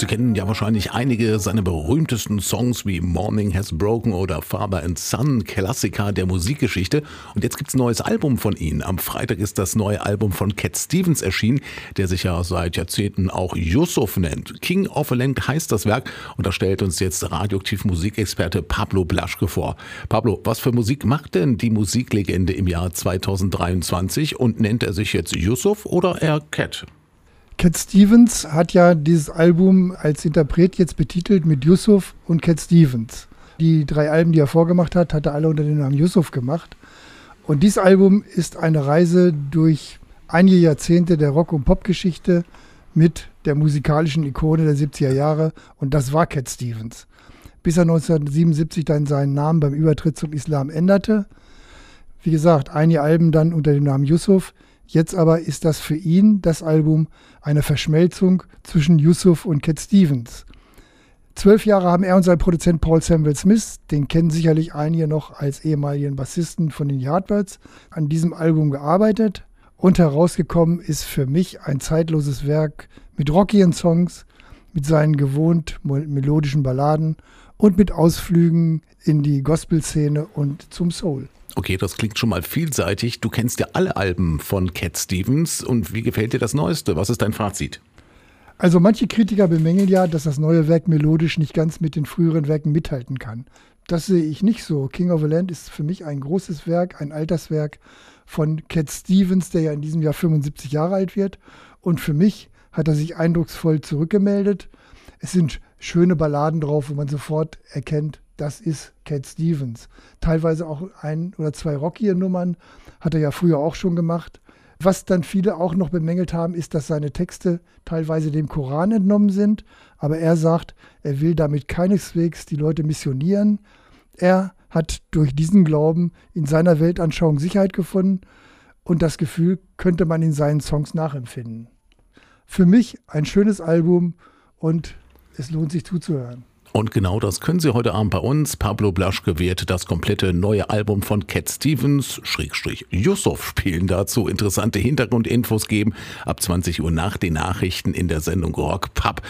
Sie kennen ja wahrscheinlich einige seiner berühmtesten Songs wie Morning Has Broken oder Father and Son, Klassiker der Musikgeschichte. Und jetzt gibt's ein neues Album von Ihnen. Am Freitag ist das neue Album von Cat Stevens erschienen, der sich ja seit Jahrzehnten auch Yusuf nennt. King of a Land heißt das Werk und da stellt uns jetzt radioaktiv Musikexperte Pablo Blaschke vor. Pablo, was für Musik macht denn die Musiklegende im Jahr 2023 und nennt er sich jetzt Yusuf oder eher Cat? Cat Stevens hat ja dieses Album als Interpret jetzt betitelt mit Yusuf und Cat Stevens. Die drei Alben, die er vorgemacht hat, hat er alle unter dem Namen Yusuf gemacht. Und dieses Album ist eine Reise durch einige Jahrzehnte der Rock- und Popgeschichte mit der musikalischen Ikone der 70er Jahre. Und das war Cat Stevens. Bis er 1977 dann seinen Namen beim Übertritt zum Islam änderte. Wie gesagt, einige Alben dann unter dem Namen Yusuf. Jetzt aber ist das für ihn, das Album, eine Verschmelzung zwischen Yusuf und Cat Stevens. Zwölf Jahre haben er und sein Produzent Paul Samuel Smith, den kennen sicherlich einige noch als ehemaligen Bassisten von den Yardbirds, an diesem Album gearbeitet. Und herausgekommen ist für mich ein zeitloses Werk mit rockigen Songs, mit seinen gewohnt melodischen Balladen und mit Ausflügen in die Gospelszene und zum Soul. Okay, das klingt schon mal vielseitig. Du kennst ja alle Alben von Cat Stevens. Und wie gefällt dir das Neueste? Was ist dein Fazit? Also manche Kritiker bemängeln ja, dass das neue Werk melodisch nicht ganz mit den früheren Werken mithalten kann. Das sehe ich nicht so. King of the Land ist für mich ein großes Werk, ein Alterswerk von Cat Stevens, der ja in diesem Jahr 75 Jahre alt wird. Und für mich hat er sich eindrucksvoll zurückgemeldet. Es sind schöne Balladen drauf, wo man sofort erkennt, das ist Cat Stevens. Teilweise auch ein oder zwei rockige Nummern, hat er ja früher auch schon gemacht. Was dann viele auch noch bemängelt haben, ist, dass seine Texte teilweise dem Koran entnommen sind. Aber er sagt, er will damit keineswegs die Leute missionieren. Er hat durch diesen Glauben in seiner Weltanschauung Sicherheit gefunden und das Gefühl könnte man in seinen Songs nachempfinden. Für mich ein schönes Album und es lohnt sich zuzuhören. Und genau das können Sie heute Abend bei uns. Pablo Blaschke wird das komplette neue Album von Cat Stevens, Schrägstrich Yusuf, spielen dazu interessante Hintergrundinfos geben. Ab 20 Uhr nach den Nachrichten in der Sendung Rock Pub.